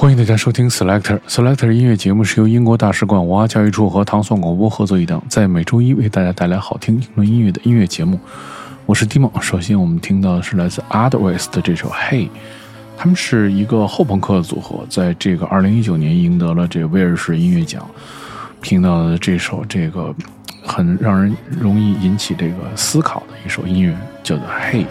欢迎大家收听 Selector Selector 音乐节目，是由英国大使馆文化教育处和唐宋广播合作一档，在每周一为大家带来好听英伦音乐的音乐节目。我是 d i m o 首先，我们听到的是来自 Otherwise 的这首 Hey，他们是一个后朋克组合，在这个2019年赢得了这个威尔士音乐奖。听到的这首这个很让人容易引起这个思考的一首音乐，叫做 Hey。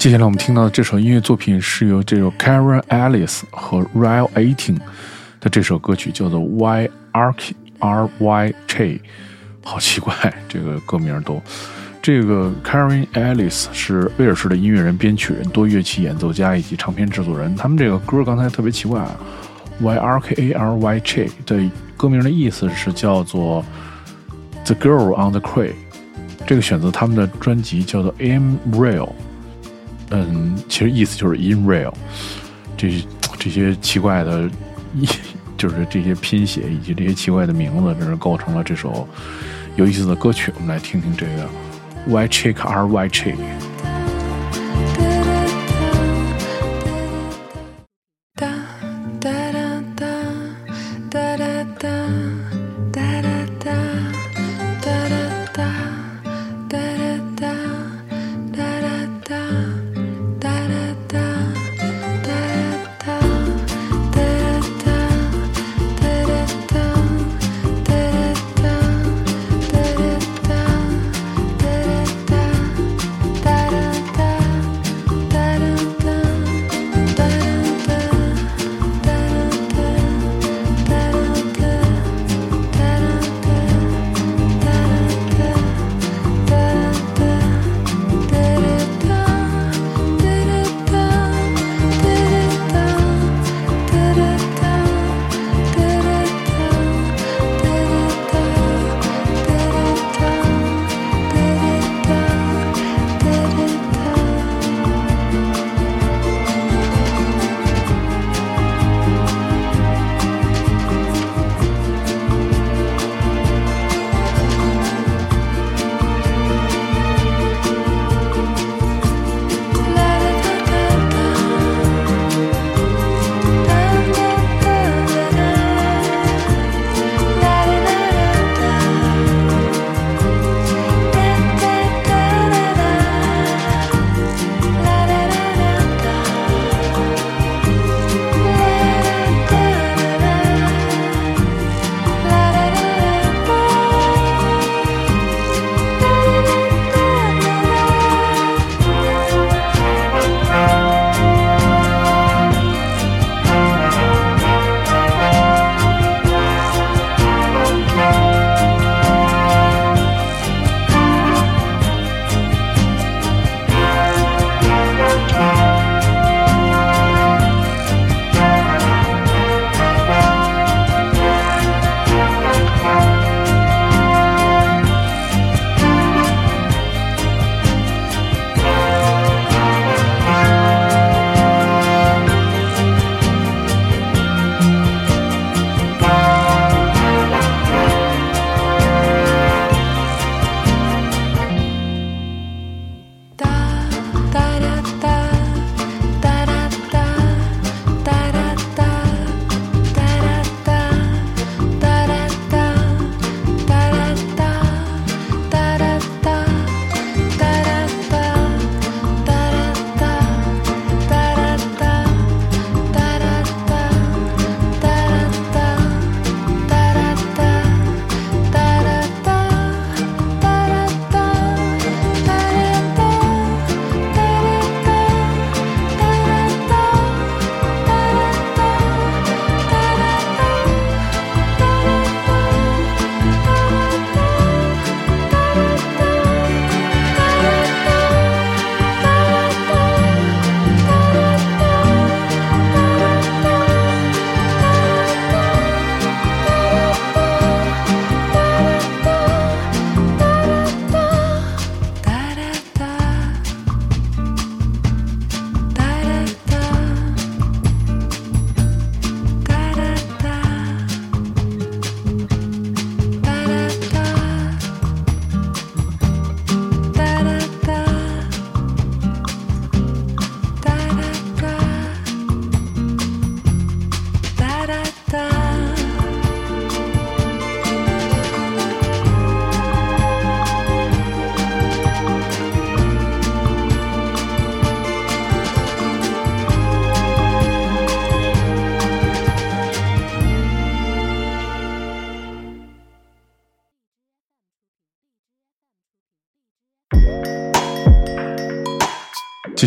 接下来我们听到的这首音乐作品是由这首 Karen Alice 和 Ryle Eighteen 的这首歌曲，叫做 Y R K R Y C，好奇怪，这个歌名都。这个 Karen Alice 是威尔士的音乐人、编曲人、多乐器演奏家以及唱片制作人。他们这个歌刚才特别奇怪啊，Y R K A R Y C 的歌名的意思是叫做 The Girl on the Cray。这个选择他们的专辑叫做 M Real。嗯，其实意思就是 in real，这这些奇怪的，就是这些拼写以及这些奇怪的名字，真是构成了这首有意思的歌曲。我们来听听这个 Y Chick R Y Chick。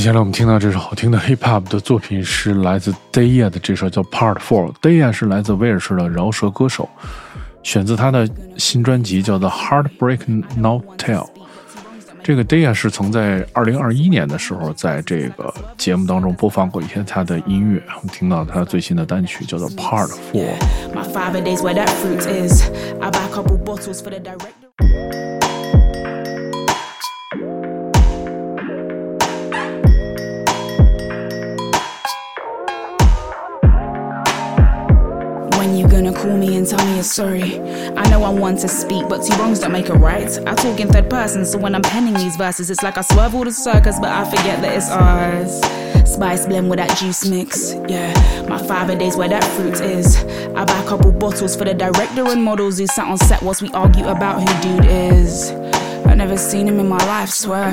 下来我们听到这首好听的 hip hop 的作品是来自 Daya 的这首叫 Part Four。Daya 是来自威尔士的饶舌歌手，选自他的新专辑叫做 Heartbreak Not Tell。这个 Daya 是曾在2021年的时候在这个节目当中播放过一些他的音乐，我们听到他最新的单曲叫做 Part Four。Call me and tell me you're sorry. I know I want to speak, but two wrongs don't make a right. I talk in third person, so when I'm penning these verses, it's like I swerve all the circus, but I forget that it's ours. Spice blend with that juice mix, yeah. My five a days where that fruit is. I buy a couple bottles for the director and models who sat on set whilst we argue about who dude is. I never seen him in my life, swear.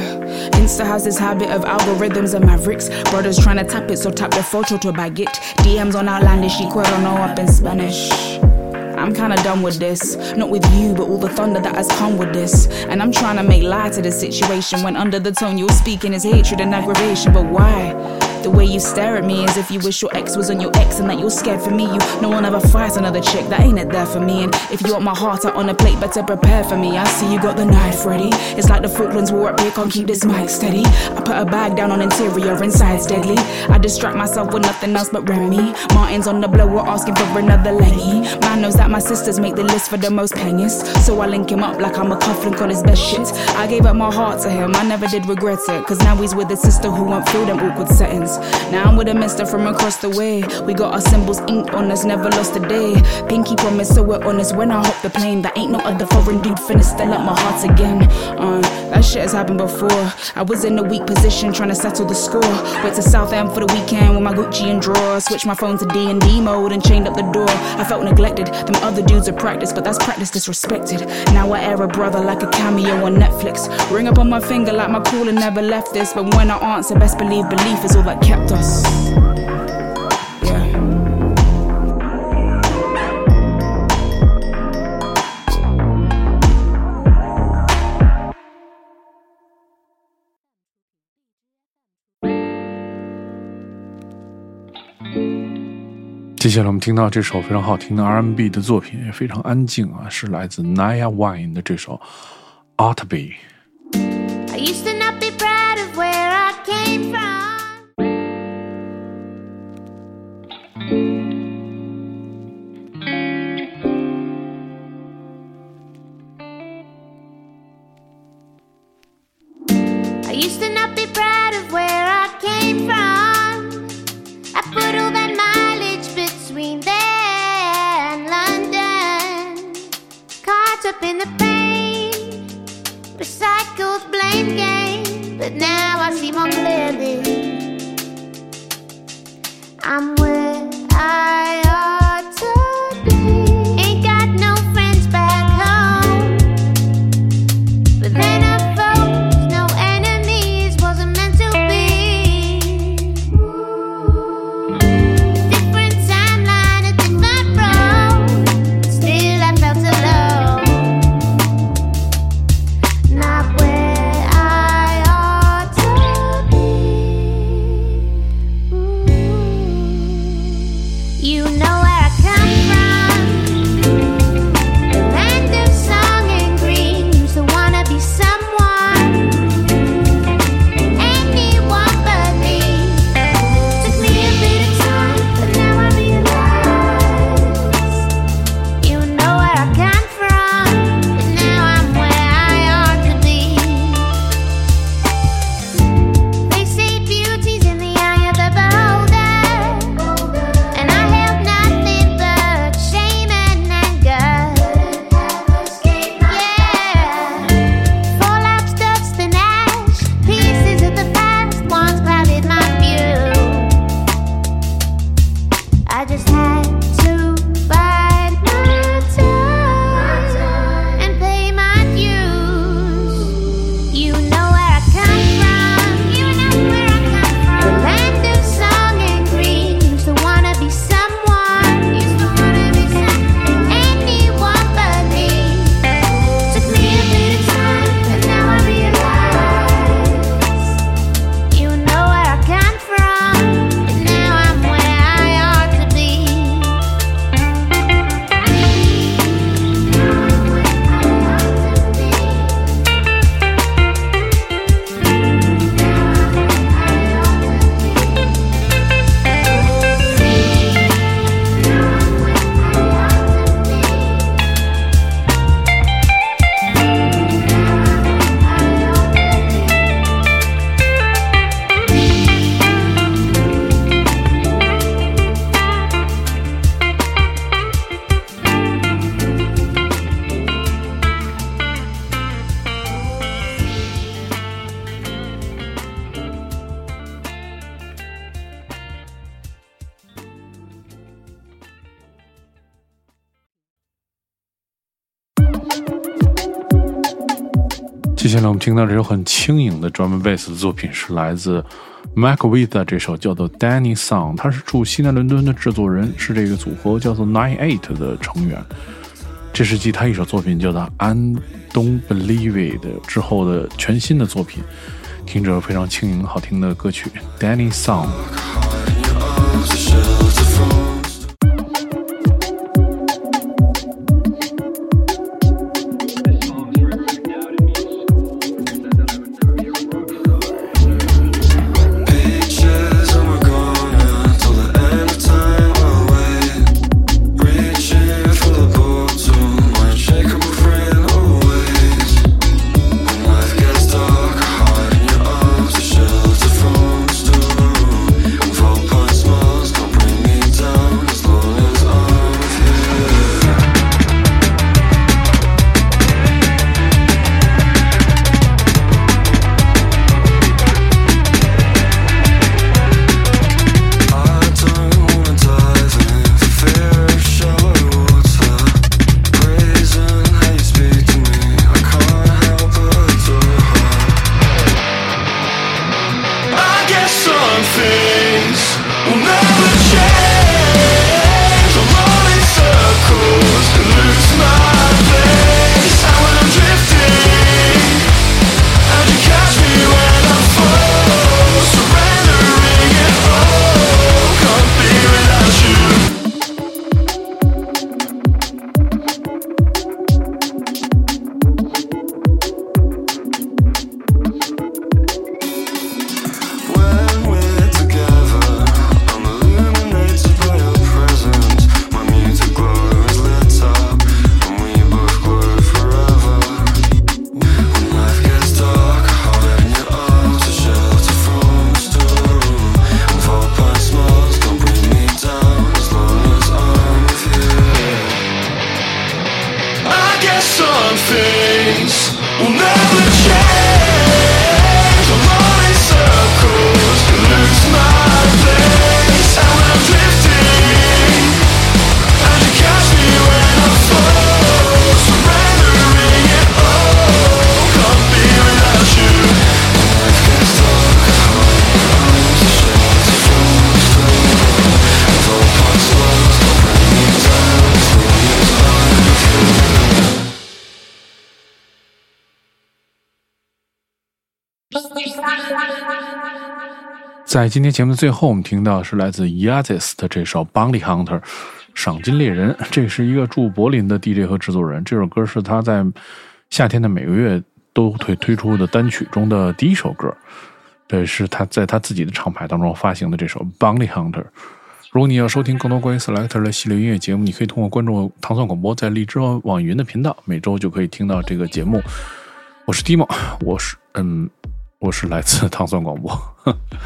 Insta has this habit of algorithms and mavericks. Brothers trying to tap it, so tap the photo to bag it. DMs on outlandish, y quiero no up in Spanish. I'm kinda done with this. Not with you, but all the thunder that has come with this. And I'm trying to make light of the situation when under the tone you're speaking is hatred and aggravation. But why? The way you stare at me is if you wish your ex was on your ex and that you're scared for me. You no one ever fights another chick, that ain't it there for me. And if you want my heart out on a plate, better prepare for me. I see you got the knife ready. It's like the Falklands War up here, can't keep this mic steady. I put a bag down on interior, inside's deadly. I distract myself with nothing else but Remy. Martin's on the blower asking for another leggy. Man knows that my sisters make the list for the most pennies. So I link him up like I'm a cufflink on his best shit. I gave up my heart to him, I never did regret it. Cause now he's with a sister who went through them awkward settings. Now I'm with a mister from across the way. We got our symbols inked on us, never lost a day. Pinky promise, so we're honest. When I hop the plane, that ain't no other foreign dude finna still up my heart again. Uh, that shit has happened before. I was in a weak position trying to settle the score. Went to Southend for the weekend with my Gucci and drawers. Switched my phone to D and D mode and chained up the door. I felt neglected. Them other dudes are practice, but that's practice disrespected. Now I air a brother like a cameo on Netflix. Ring up on my finger like my caller never left this. But when I answer, best believe belief is all that kept us. 接下来我们听到这首非常好听的 R&B 的作品，也非常安静啊，是来自 Naya Wine 的这首 Artby。I used to not be proud of where I came from. in the pain, recycled blame game. But now I see more clearly. I'm where I am. 接下来我们听到这首很轻盈的 drum and bass 的作品，是来自 Mac With 这首叫做 Danny Song，他是驻西南伦敦的制作人，是这个组合叫做 Nine Eight 的成员。这是继他一首作品叫做 I Don't Believe It 之后的全新的作品，听着非常轻盈好听的歌曲 Danny Song。在今天节目的最后，我们听到是来自 Yazis 的这首《Bounty Hunter》赏金猎人。这是一个驻柏林的 DJ 和制作人。这首歌是他在夏天的每个月都会推出的单曲中的第一首歌。这是他在他自己的厂牌当中发行的这首《Bounty Hunter》。如果你要收听更多关于 Selector 的系列音乐节目，你可以通过关注糖蒜广播在荔枝和网云的频道，每周就可以听到这个节目。我是 Dimo，我是嗯，我是来自糖蒜广播。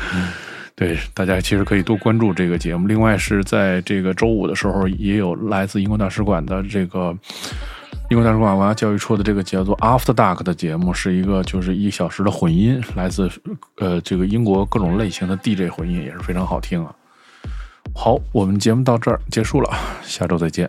对，大家其实可以多关注这个节目。另外是在这个周五的时候，也有来自英国大使馆的这个英国大使馆文化教育处的这个叫做 After Dark 的节目，是一个就是一小时的混音，来自呃这个英国各种类型的 DJ 混音，也是非常好听啊。好，我们节目到这儿结束了，下周再见。